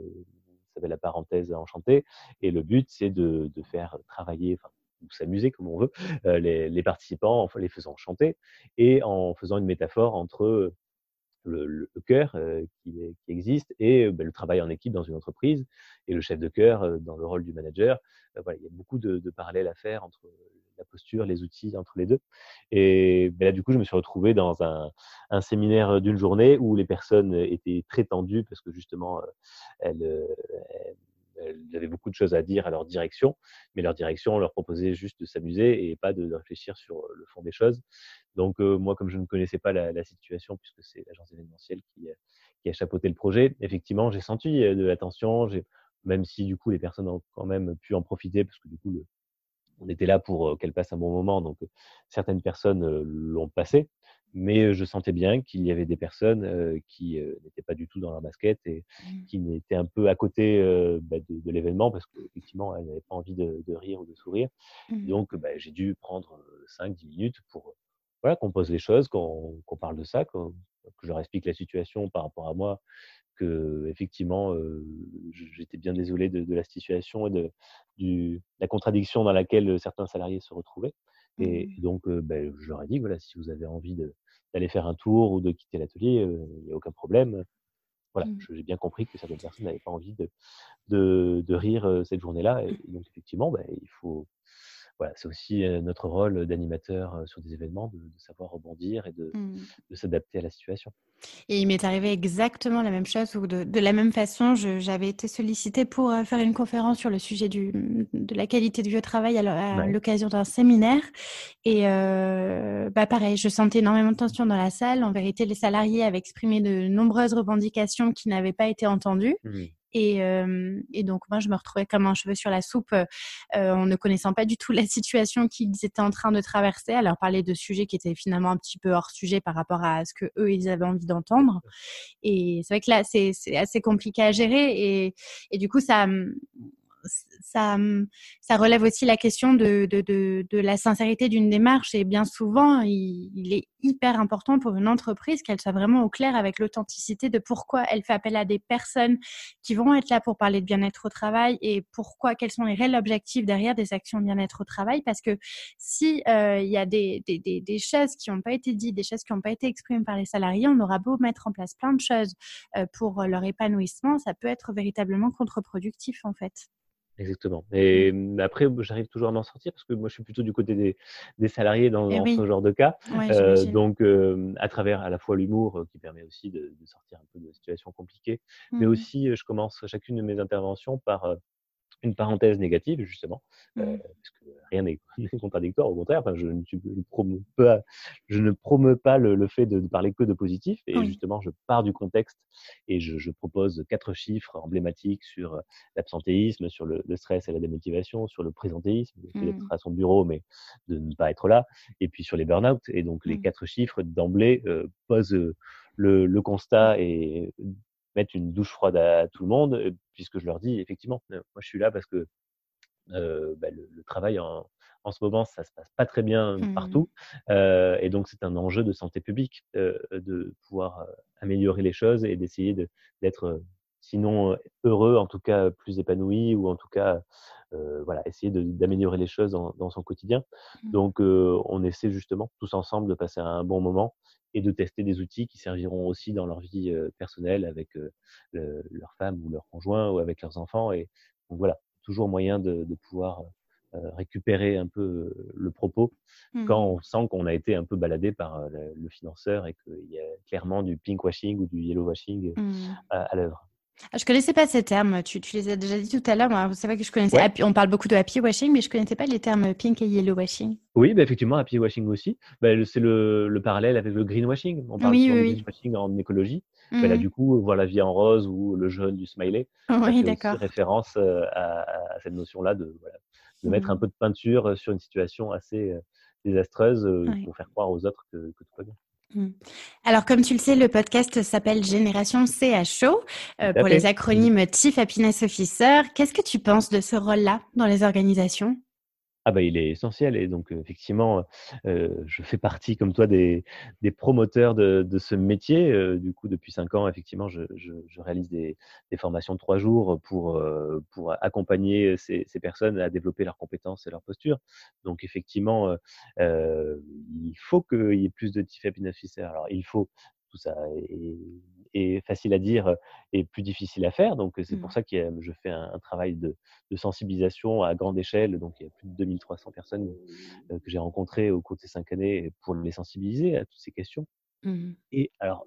ça fait la parenthèse enchantée. Et le but, c'est de, de faire travailler, enfin, ou s'amuser comme on veut, les, les, participants en les faisant chanter et en faisant une métaphore entre le, le cœur qui, qui, existe et ben, le travail en équipe dans une entreprise et le chef de cœur dans le rôle du manager. voilà, il y a beaucoup de, de, parallèles à faire entre la posture, les outils, entre les deux. Et ben là, du coup, je me suis retrouvé dans un, un séminaire d'une journée où les personnes étaient très tendues parce que justement, elles, elles ils avaient beaucoup de choses à dire à leur direction, mais leur direction leur proposait juste de s'amuser et pas de, réfléchir sur le fond des choses. Donc moi, comme je ne connaissais pas la, situation, puisque c'est l'agence événementielle qui, qui, a chapeauté le projet, effectivement, j'ai senti de l'attention, même si du coup les personnes ont quand même pu en profiter, parce que du coup le, on était là pour qu'elle passe un bon moment, donc certaines personnes l'ont passé, mais je sentais bien qu'il y avait des personnes qui n'étaient pas du tout dans leur basket et mmh. qui étaient un peu à côté bah, de, l'événement parce qu'effectivement, elles n'avaient pas envie de, rire ou de sourire. Mmh. Donc, bah, j'ai dû prendre 5-10 minutes pour voilà, qu'on pose les choses, qu'on parle de ça, que je leur explique la situation par rapport à moi, que effectivement, j'étais bien désolé de, la situation et de du, la contradiction dans laquelle certains salariés se retrouvaient. Et, mmh. donc, ben, je leur ai dit, voilà, si vous avez envie d'aller faire un tour ou de quitter l'atelier, il n'y a aucun problème. Voilà, mmh. j'ai bien compris que certaines personnes n'avaient pas envie de, de, de rire cette journée-là. Et, donc, effectivement, ben, il faut, voilà, c'est aussi notre rôle d'animateur sur des événements, de, savoir rebondir et de, mmh. de s'adapter à la situation. Et il m'est arrivé exactement la même chose, ou de, de la même façon, j'avais été sollicitée pour faire une conférence sur le sujet du, de la qualité du vieux travail à l'occasion d'un séminaire. Et euh, bah pareil, je sentais énormément de tension dans la salle. En vérité, les salariés avaient exprimé de nombreuses revendications qui n'avaient pas été entendues. Mmh. Et, euh, et, donc moi, je me retrouvais comme un cheveu sur la soupe euh, en ne connaissant pas du tout la situation qu'ils étaient en train de traverser, à leur parler de sujets qui étaient finalement un petit peu hors sujet par rapport à ce que eux ils avaient envie d'entendre. Et c'est vrai que là, c'est assez compliqué à gérer et, et du coup, ça ça, relève aussi la question de, la sincérité d'une démarche. Et bien souvent, il, est hyper important pour une entreprise qu'elle soit vraiment au clair avec l'authenticité de pourquoi elle fait appel à des personnes qui vont être là pour parler de bien-être au travail et pourquoi, quels sont les réels objectifs derrière des actions de bien-être au travail. Parce que si euh, y a des choses qui n'ont pas été dites, des choses qui n'ont pas été exprimées par les salariés, on aura beau mettre en place plein de choses euh, pour leur épanouissement, ça peut être véritablement contre-productif en fait. Exactement. Et mmh, après, j'arrive toujours à m'en sortir parce que moi, je suis plutôt du côté des, des salariés dans, eh ce genre de cas. euh, donc, euh, à travers à la fois l'humour qui permet aussi de, de, sortir un peu de situations compliquées, mais mmh. aussi, je commence chacune de mes interventions par une parenthèse négative, justement, euh, mmh. parce que rien n'est contradictoire, au contraire, enfin, je, ne, promeux pas, je ne promeux pas le, le fait de, de, parler que de positif, et justement, je pars du contexte et je, je propose quatre chiffres emblématiques sur euh, l'absentéisme, sur le, le, stress et la démotivation, sur le présentéisme, d'être mmh. à son bureau, mais de ne pas être là, et puis sur les burn-out. Et donc, les mmh. quatre chiffres d'emblée euh, posent le, le, constat et mettre une douche froide à tout le monde, puisque je leur dis effectivement, moi je suis là parce que euh, bah, le, le, travail en, en, ce moment, ça se passe pas très bien mmh. partout, euh, et donc c'est un enjeu de santé publique euh, de pouvoir améliorer les choses et d'essayer d'être sinon heureux, en tout cas plus épanoui, ou en tout cas voilà, essayer d'améliorer les choses dans, dans son quotidien. Mmh. Donc on essaie justement tous ensemble de passer un bon moment et de tester des outils qui serviront aussi dans leur vie personnelle avec leur femme ou leur conjoint ou avec leurs enfants. Et donc voilà, toujours moyen de, de pouvoir récupérer un peu le propos mmh. quand on sent qu'on a été un peu baladé par le, financeur et qu'il y a clairement du pink washing ou du yellow washing mmh. à, à l'œuvre. Ah, je connaissais pas ces termes. Tu, tu, les as déjà dit tout à l'heure. Moi, c'est vrai que je connaissais. on parle beaucoup de happy washing, mais je connaissais pas les termes pink et yellow washing. Oui, bah, effectivement, happy washing aussi. Bah, c'est le, le, parallèle avec le green washing. On parle oui, oui, green washing en écologie. Bah, là, mmh. du coup, voir la vie en rose ou le jaune du smiley. Oui, d'accord. référence euh, à, à, cette notion-là de, voilà, de mettre un peu de peinture euh, sur une situation assez euh, désastreuse pour faire croire aux autres que, que tout va bien. Mmh. Alors, comme tu le sais, le podcast s'appelle Génération CHO euh, pour les acronymes Chief Happiness Officer. Qu'est-ce que tu penses de ce rôle-là dans les organisations? Ah bah, il est essentiel et donc effectivement, je fais partie comme toi des, des promoteurs de, de, ce métier. du coup, depuis cinq ans, effectivement, je, je, réalise des, des, formations de trois jours pour, pour accompagner ces, personnes à développer leurs compétences et leur posture. Donc effectivement, il faut qu'il y ait plus de Chief Happiness Officer. Alors il faut tout ça facile à dire et plus difficile à faire. Donc, c'est pour mmh. ça que je fais un, travail de, sensibilisation à grande échelle. Donc, il y a plus de 2300 personnes que j'ai rencontrées au cours de ces cinq années pour les sensibiliser à toutes ces questions. Mmh et alors,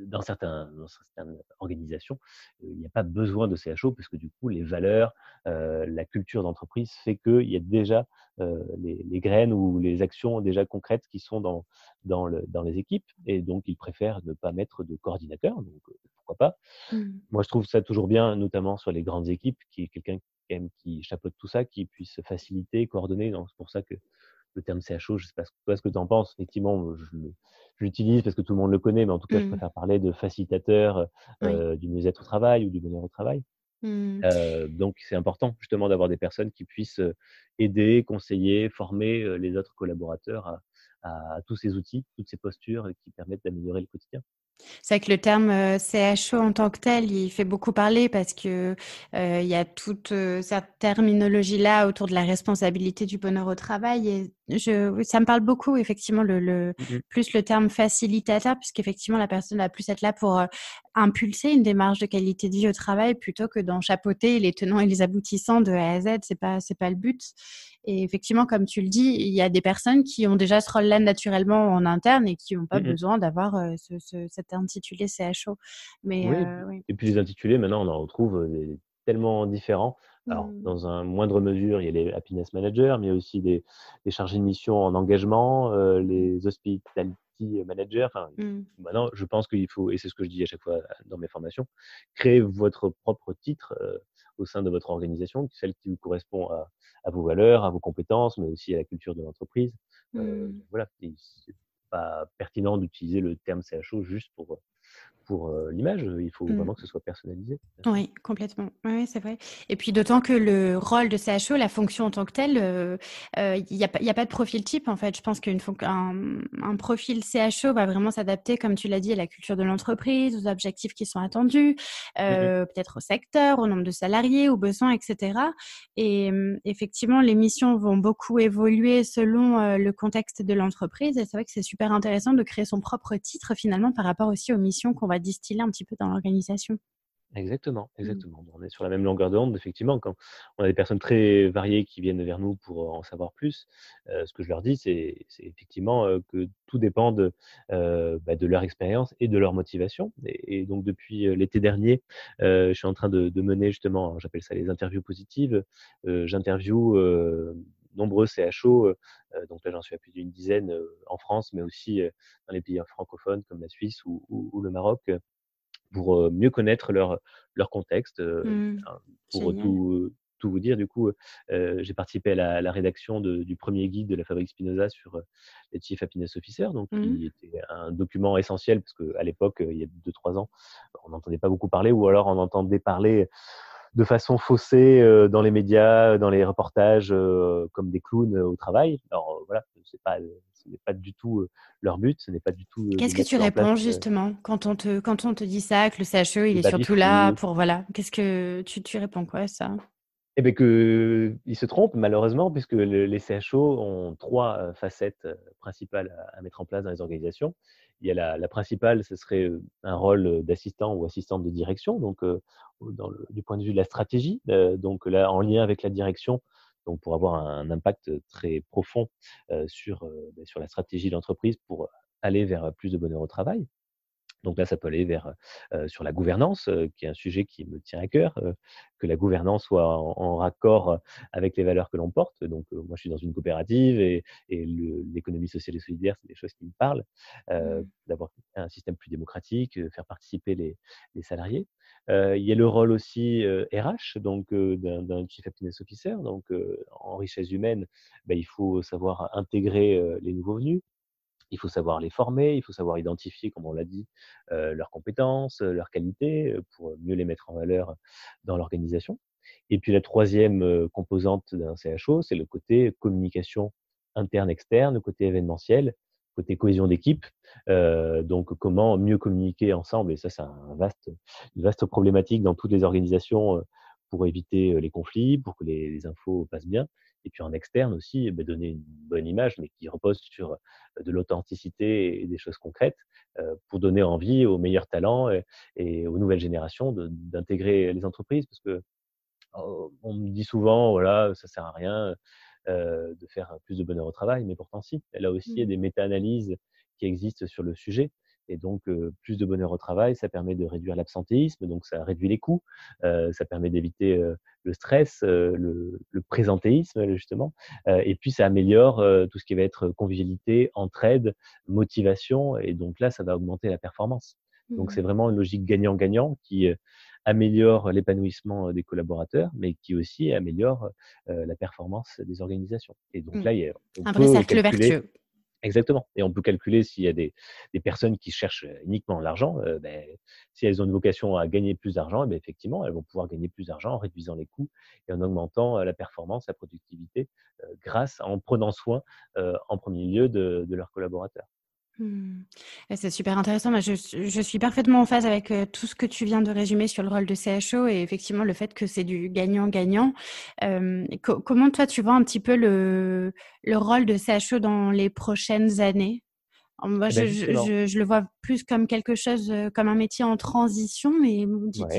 dans, certains, dans certaines organisations, il n'y a pas besoin de CHO parce que du coup, les valeurs, la culture d'entreprise fait qu'il y a déjà les, graines ou les actions déjà concrètes qui sont dans, dans, le, dans, les équipes. Et donc, ils préfèrent ne pas mettre de coordinateur. Donc, pourquoi pas mmh. Moi, je trouve ça toujours bien, notamment sur les grandes équipes, qui est quelqu'un qui, qui chapeaute tout ça, qui puisse faciliter, coordonner. C'est pour ça que le terme CHO, je ne sais pas toi, ce que tu en penses. Effectivement, je, l'utilise parce que tout le monde le connaît, mais en tout cas, je mmh. préfère parler de facilitateur euh, du mieux-être au travail ou du bonheur au travail. Mmh. Euh, donc, c'est important justement d'avoir des personnes qui puissent aider, conseiller, former les autres collaborateurs à, à, tous ces outils, toutes ces postures qui permettent d'améliorer le quotidien. C'est vrai que le terme euh, CHO en tant que tel, il fait beaucoup parler parce que euh, il y a toute euh, cette terminologie là autour de la responsabilité du bonheur au travail et je, ça me parle beaucoup effectivement le, le mmh plus le terme facilitateur puisqu'effectivement la personne va plus être là pour impulser une démarche de qualité de vie au travail plutôt que d'en chapeauter les tenants et les aboutissants de A à Z. C'est pas c'est pas le but. Et effectivement, comme tu le dis, il y a des personnes qui ont déjà ce rôle-là naturellement en interne et qui n'ont pas mmh besoin d'avoir ce, ce, intitulé CHO. Mais oui. Et puis les intitulés, maintenant, on en retrouve tellement différents. Alors, mmh. dans un moindre mesure, il y a les happiness managers, mais il y a aussi des, des chargés de mission en engagement, euh, les hospitality managers. Enfin, mmh. maintenant, je pense qu'il faut, et c'est ce que je dis à chaque fois dans mes formations, créer votre propre titre euh, au sein de votre organisation, celle qui vous correspond à, à, vos valeurs, à vos compétences, mais aussi à la culture de l'entreprise. Euh, mmh. voilà, pertinent d'utiliser le terme CHO juste pour pour l'image. Il faut mmh. vraiment que ce soit personnalisé. Oui, complètement. Oui, c'est vrai. Et puis d'autant que le rôle de CHO, la fonction en tant que telle, il n'y a, a, pas de profil type en fait. Je pense qu'un un profil CHO va vraiment s'adapter, comme tu l'as dit, à la culture de l'entreprise, aux objectifs qui sont attendus, mmh peut-être au secteur, au nombre de salariés, aux besoins, etc. Et mmh, effectivement, les missions vont beaucoup évoluer selon le contexte de l'entreprise. Et c'est vrai que c'est super intéressant de créer son propre titre finalement par rapport aussi aux missions qu'on va distiller un petit peu dans l'organisation. Exactement, mmh. exactement. On est sur la même longueur de onde, effectivement. Quand on a des personnes très variées qui viennent vers nous pour en savoir plus, ce que je leur dis, c'est effectivement que tout dépend de, bah, de leur expérience et de leur motivation. Et, donc, depuis l'été dernier, je suis en train de, mener justement, j'appelle ça les interviews positives. J'interview nombreux CHO, donc là j'en suis à plus d'une dizaine en France, mais aussi dans les pays francophones comme la Suisse ou le Maroc, pour mieux connaître leur, leur contexte. Mmh. pour tout, tout, vous dire, du coup, j'ai participé à la, rédaction du premier guide de la Fabrique Spinoza sur les Chief Happiness Officer, donc qui mmh. était un document essentiel parce qu'à l'époque, il y a 2-3 ans, on n'entendait pas beaucoup parler ou alors on entendait parler de façon faussée dans les médias, dans les reportages, comme des clowns au travail. Alors voilà, c'est pas ce n'est pas du tout leur but, ce n'est pas du tout. Qu'est-ce que tu réponds justement quand on te quand on te dit ça, que le CHE il est surtout là pour voilà, qu'est-ce que tu, tu réponds quoi à ça? Eh bien, que, ils se trompent malheureusement, puisque les CHO ont trois facettes principales à, mettre en place dans les organisations. Il y a la, principale, ce serait un rôle d'assistant ou assistante de direction, donc du point de vue de la stratégie, donc là en lien avec la direction, donc pour avoir un impact très profond sur, ben, sur la stratégie de l'entreprise pour aller vers plus de bonheur au travail. Donc là, ça peut aller vers sur la gouvernance, qui est un sujet qui me tient à cœur, que la gouvernance soit en, raccord avec les valeurs que l'on porte. Donc moi, je suis dans une coopérative et, l'économie sociale et solidaire, c'est des choses qui me parlent. Mmh. D'avoir un système plus démocratique, faire participer les, salariés. il y a le rôle aussi RH, donc d'un chief happiness officer. Donc en richesse humaine, ben, il faut savoir intégrer les nouveaux venus il faut savoir les former, il faut savoir identifier, comme on l'a dit, leurs compétences, leurs qualités, pour mieux les mettre en valeur dans l'organisation. Et puis la troisième composante d'un CHO, c'est le côté communication interne-externe, côté événementiel, côté cohésion d'équipe. donc comment mieux communiquer ensemble, et ça c'est un vaste, une vaste problématique dans toutes les organisations pour éviter les conflits, pour que les infos passent bien et puis en externe aussi, bah, donner une bonne image, mais qui repose sur de l'authenticité et des choses concrètes pour donner envie aux meilleurs talents et, aux nouvelles générations d'intégrer les entreprises. Parce que oh, on me dit souvent, voilà, ça sert à rien de faire plus de bonheur au travail, mais pourtant si. Là aussi, il y a mmh. des méta-analyses qui existent sur le sujet. Et donc, plus de bonheur au travail, ça permet de réduire l'absentéisme, donc ça réduit les coûts, ça permet d'éviter le stress, le, présentéisme, justement, et puis ça améliore tout ce qui va être convivialité, entraide, motivation, et donc là, ça va augmenter la performance. Donc, c'est mmh. vraiment une logique gagnant-gagnant qui améliore l'épanouissement des collaborateurs, mais qui aussi améliore la performance des organisations. Et donc là, mmh. il y a un vrai cercle vertueux. Exactement. Et on peut calculer s'il y a des, personnes qui cherchent uniquement l'argent, ben, si elles ont une vocation à gagner plus d'argent, ben, effectivement, elles vont pouvoir gagner plus d'argent en réduisant les coûts et en augmentant la performance, la productivité, grâce en prenant soin en premier lieu de leurs collaborateurs. Mmh. C'est super intéressant. je, suis parfaitement en phase avec tout ce que tu viens de résumer sur le rôle de CHO et effectivement le fait que c'est du gagnant-gagnant. comment toi tu vois un petit peu le rôle de CHO dans les prochaines années? Moi, eh ben, je, le vois plus comme quelque chose, comme un métier en transition, mais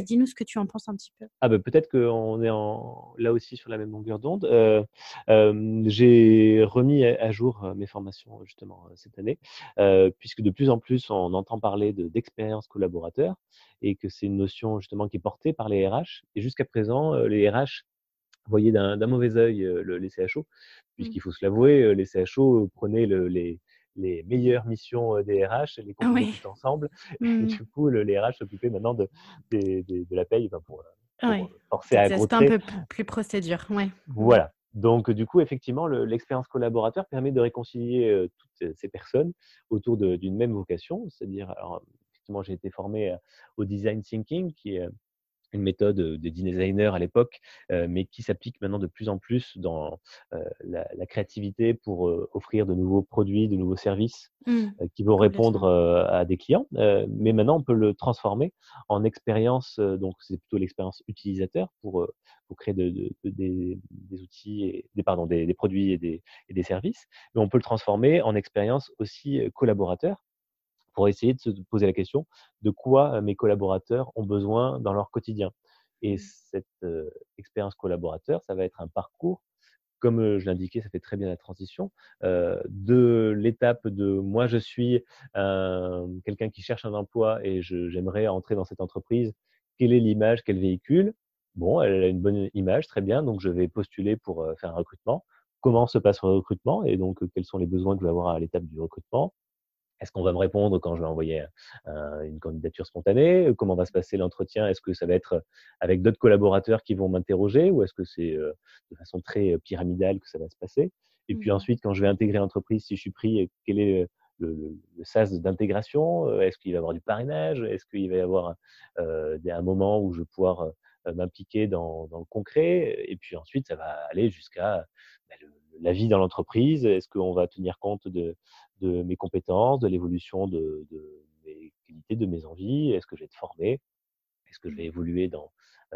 dis-nous ce que tu en penses un petit peu. Ah ben, peut-être qu'on est en, là aussi sur la même longueur d'onde. j'ai remis à, jour mes formations justement cette année, puisque de plus en plus on entend parler d'expérience collaborateur et que c'est une notion justement qui est portée par les RH. Et jusqu'à présent, les RH voyaient d'un mauvais œil les CHO, mmh. puisqu'il faut se l'avouer, les CHO prenaient le, les les meilleures missions des RH et les ah combiner tout ensemble. Et mmh. du coup, le, les RH s'occupaient maintenant de, de, la paye ben, pour, forcer à C'est un peu plus procédure, ouais. Voilà. Donc, du coup, effectivement, l'expérience collaborateur permet de réconcilier toutes ces personnes autour d'une même vocation. C'est-à-dire, effectivement, j'ai été formé au design thinking, qui est une méthode de designer à l'époque, mais qui s'applique maintenant de plus en plus dans la, créativité pour offrir de nouveaux produits, de nouveaux services mmh. qui vont répondre à des clients. mais maintenant, on peut le transformer en expérience, donc c'est plutôt l'expérience utilisateur pour, pour créer de, des, outils, et, des, pardon, des, produits et des, et des services. Mais on peut le transformer en expérience aussi collaborateur pour essayer de se poser la question de quoi mes collaborateurs ont besoin dans leur quotidien. Et mmh. cette expérience collaborateur, ça va être un parcours, comme je l'indiquais, ça fait très bien la transition, de l'étape de moi, je suis quelqu'un qui cherche un emploi et j'aimerais entrer dans cette entreprise. Quelle est l'image qu'elle véhicule? Bon, elle a une bonne image, très bien, donc je vais postuler pour faire un recrutement. Comment se passe le recrutement et donc quels sont les besoins que je vais avoir à l'étape du recrutement? Est-ce qu'on va me répondre quand je vais envoyer une candidature spontanée? Comment va se passer l'entretien? Est-ce que ça va être avec d'autres collaborateurs qui vont m'interroger ou est-ce que c'est de façon très pyramidale que ça va se passer? Et puis mmh ensuite, quand je vais intégrer l'entreprise, si je suis pris, quel est le, sas d'intégration? Est-ce qu'il va y avoir du parrainage? Est-ce qu'il va y avoir un moment où je vais pouvoir m'impliquer dans, le concret? Et puis ensuite, ça va aller jusqu'à bah, la vie dans l'entreprise. Est-ce qu'on va tenir compte de de mes compétences, de l'évolution de, mes qualités, de mes envies Est-ce que je vais être formé? Est-ce que je vais mmh. évoluer dans,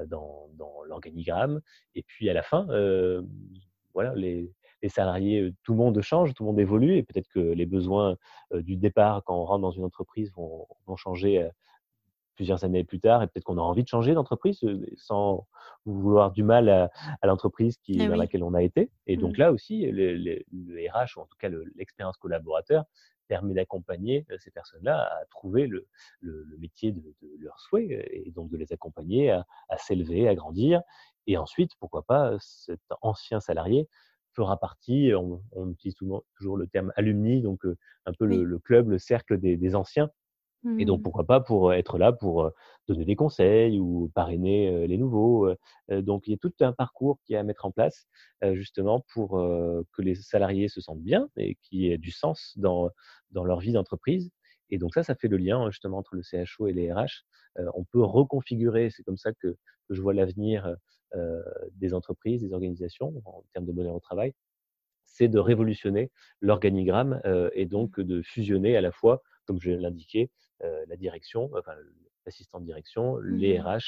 dans, l'organigramme? Et puis à la fin, euh, voilà, les, salariés, tout le monde change, tout le monde évolue, et peut-être que les besoins du départ quand on rentre dans une entreprise vont, vont changer plusieurs années plus tard, et peut-être qu'on a envie de changer d'entreprise sans vouloir du mal à, l'entreprise qui, eh dans laquelle on a été. Et donc mmh. là aussi, le, RH, ou en tout cas l'expérience collaborateur, permet d'accompagner ces personnes-là à trouver le, métier de, leur souhait et donc de les accompagner à, à s'élever, à grandir. Et ensuite, pourquoi pas, cet ancien salarié fera partie, on, utilise toujours le terme alumni, donc un peu le, club, le cercle des, anciens. Et donc, mmh. pourquoi pas pour être là pour donner des conseils ou parrainer les nouveaux. Donc, il y a tout un parcours qui est à mettre en place, justement, pour que les salariés se sentent bien et qu'il y ait du sens dans, dans leur vie d'entreprise. Et donc, ça, ça fait le lien, justement, entre le CHO et les RH. on peut reconfigurer, c'est comme ça que, que je vois l'avenir euh, des entreprises, des organisations en termes de bonheur au travail, c'est de révolutionner l'organigramme euh, et donc de fusionner à la fois, comme je l'indiquais, euh, la direction, enfin l'assistant de direction, les RH mmh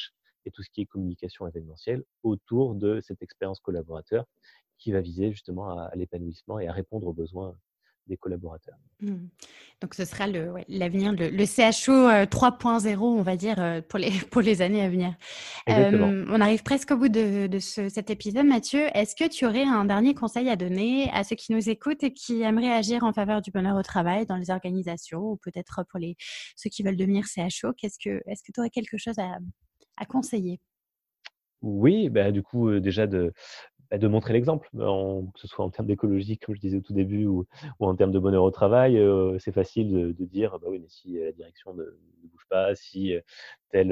et tout ce qui est communication événementielle autour de cette expérience collaborateur qui va viser justement à l'épanouissement et à répondre aux besoins des collaborateurs. Mmh. Donc ce sera l'avenir, le, le, CHO 3.0, on va dire, euh, pour les, pour les années à venir. Euh, on arrive presque au bout de, de cet épisode, Mathieu. Est-ce que tu aurais un dernier conseil à donner à ceux qui nous écoutent et qui aimeraient agir en faveur du bonheur au travail dans les organisations ou peut-être pour les, ceux qui veulent devenir CHO Est-ce que tu aurais quelque chose à, à conseiller? Oui, bah, du coup, euh, déjà de, de montrer l'exemple, que ce soit en termes d'écologie, comme je disais au tout début, ou, en termes de bonheur au travail. Euh, c'est facile de, dire, bah oui, mais si euh, la direction ne, bouge pas, si euh, telle,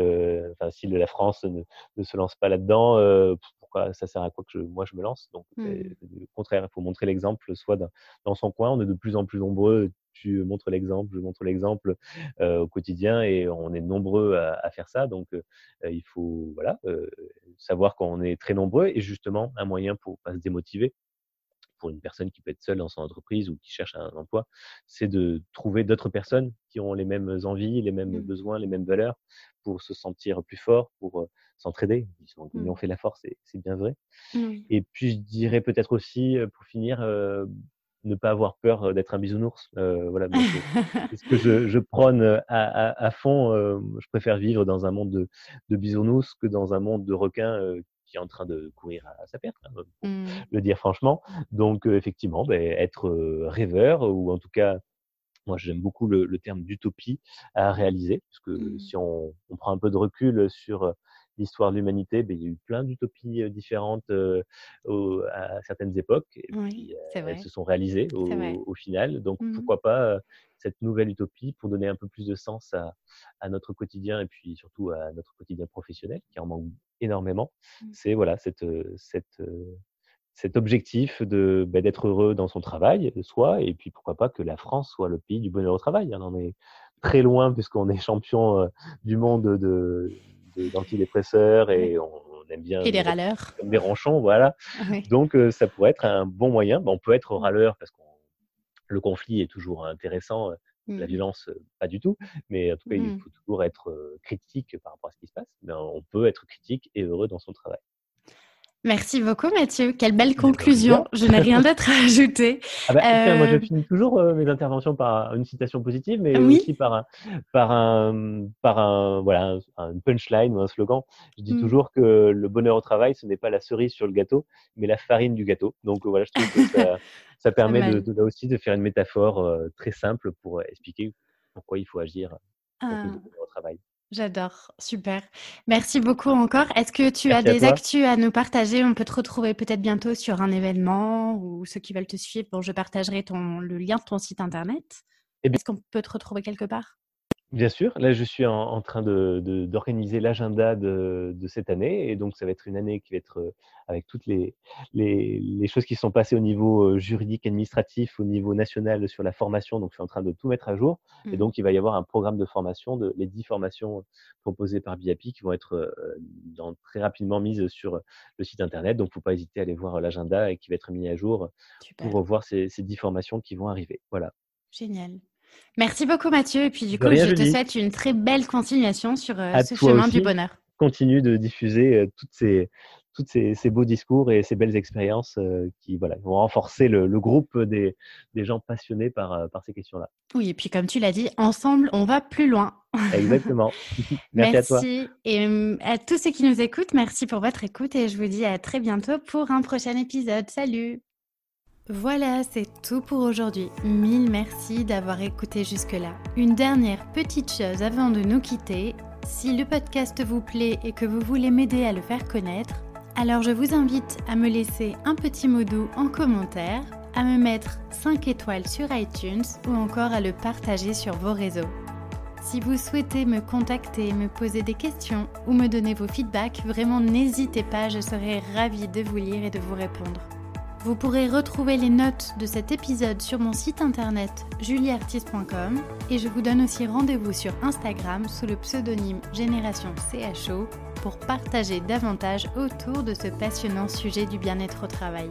enfin, si la France ne, se lance pas là-dedans, pourquoi ça sert à quoi que je, moi je me lance? Donc, mmh. au contraire, il faut montrer l'exemple, soit dans, son coin. On est de plus en plus nombreux tu montres l'exemple, je montre l'exemple au quotidien et on est nombreux à, faire ça. Donc, il faut voilà, savoir qu'on est très nombreux et justement un moyen pour pas se démotiver pour une personne qui peut être seule dans son entreprise ou qui cherche un emploi, c'est de trouver d'autres personnes qui ont les mêmes envies, les mêmes mmh. besoins, les mêmes valeurs pour se sentir plus fort, pour s'entraider. Ils mmh. ont fait la force, c'est bien vrai. Et puis, je dirais peut-être aussi, pour finir, ne pas avoir peur d'être un bisounours. voilà, c'est ce que je, je prône à, à, fond. je préfère vivre dans un monde de, de, bisounours que dans un monde de requins qui est en train de courir à, sa perte, hein, pour mmh. le dire franchement. Donc, effectivement, ben, être rêveur ou en tout cas moi, j'aime beaucoup le, le terme d'utopie à réaliser, parce que mmh. si on, on, prend un peu de recul sur l'histoire de l'humanité, ben, il y a eu plein d'utopies différentes à certaines époques, et puis elles se sont réalisées au, final. Donc mmh pourquoi pas cette nouvelle utopie pour donner un peu plus de sens à, notre quotidien et puis surtout à notre quotidien professionnel qui en manque énormément. Mmh. C'est voilà cette, cette cet objectif de ben, d'être heureux dans son travail, de soi, et puis pourquoi pas que la France soit le pays du bonheur au travail. On en est très loin puisqu'on est champion du monde de, d'antidépresseurs et on, aime bien. Et des râleurs. Comme des ranchons, voilà. Donc, euh, ça pourrait être un bon moyen. on peut être râleur parce que le conflit est toujours intéressant. La mmh. violence, euh, pas du tout. Mais en tout cas, il mmh. faut toujours être euh, critique par rapport à ce qui se passe. Mais on peut être critique et heureux dans son travail. Merci beaucoup Mathieu. Quelle belle conclusion. Je n'ai rien d'autre à ajouter. Ah bah, moi, je euh, finis toujours euh, mes interventions par une citation positive, mais aussi par un, par un, par un, voilà, un, punchline ou un slogan. Je dis mm. toujours que le bonheur au travail, ce n'est pas la cerise sur le gâteau, mais la farine du gâteau. Donc voilà, je trouve que ça, ça permet de, là aussi de faire une métaphore euh, très simple pour expliquer pourquoi il faut agir ah. au travail. J'adore, super. Merci beaucoup encore. Est-ce que tu as des actus à nous partager? On peut te retrouver peut-être bientôt sur un événement ou ceux qui veulent te suivre. Bon, je partagerai ton, le lien de ton site internet. Eh Est-ce qu'on peut te retrouver quelque part? Bien sûr, là je suis en, train d'organiser de, l'agenda de, de, cette année et donc ça va être une année qui va être euh, avec toutes les, les, les, choses qui sont passées au niveau euh, juridique, administratif, au niveau national sur la formation. Donc je suis en train de tout mettre à jour et mmh. donc il va y avoir un programme de formation, de, les dix formations proposées par BIAPI qui vont être euh, dans, très rapidement mises sur le site internet. Donc il ne faut pas hésiter à aller voir l'agenda et qui va être mis à jour pour revoir ces, ces dix formations qui vont arriver. Voilà. Génial. Merci beaucoup Mathieu. Et puis du coup, je te souhaite une très belle continuation sur euh, ce chemin du bonheur. Continue de diffuser euh, toutes ces, toutes ces, beaux discours et ces belles expériences euh, qui voilà, vont renforcer le, groupe des, des, gens passionnés par, par ces questions-là. Oui, et puis comme tu l'as dit, ensemble, on va plus loin. Exactement. merci, à toi. Et à tous ceux qui nous écoutent, merci pour votre écoute et je vous dis à très bientôt pour un prochain épisode. Salut Voilà, c'est tout pour aujourd'hui. Mille merci d'avoir écouté jusque-là. Une dernière petite chose avant de nous quitter. Si le podcast vous plaît et que vous voulez m'aider à le faire connaître, alors je vous invite à me laisser un petit mot doux en commentaire, à me mettre 5 étoiles sur iTunes ou encore à le partager sur vos réseaux. Si vous souhaitez me contacter, me poser des questions ou me donner vos feedbacks, vraiment n'hésitez pas, je serai ravie de vous lire et de vous répondre. Vous pourrez retrouver les notes de cet épisode sur mon site internet julieartiste.com et je vous donne aussi rendez-vous sur Instagram sous le pseudonyme Génération CHO pour partager davantage autour de ce passionnant sujet du bien-être au travail.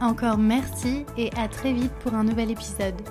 Encore merci et à très vite pour un nouvel épisode.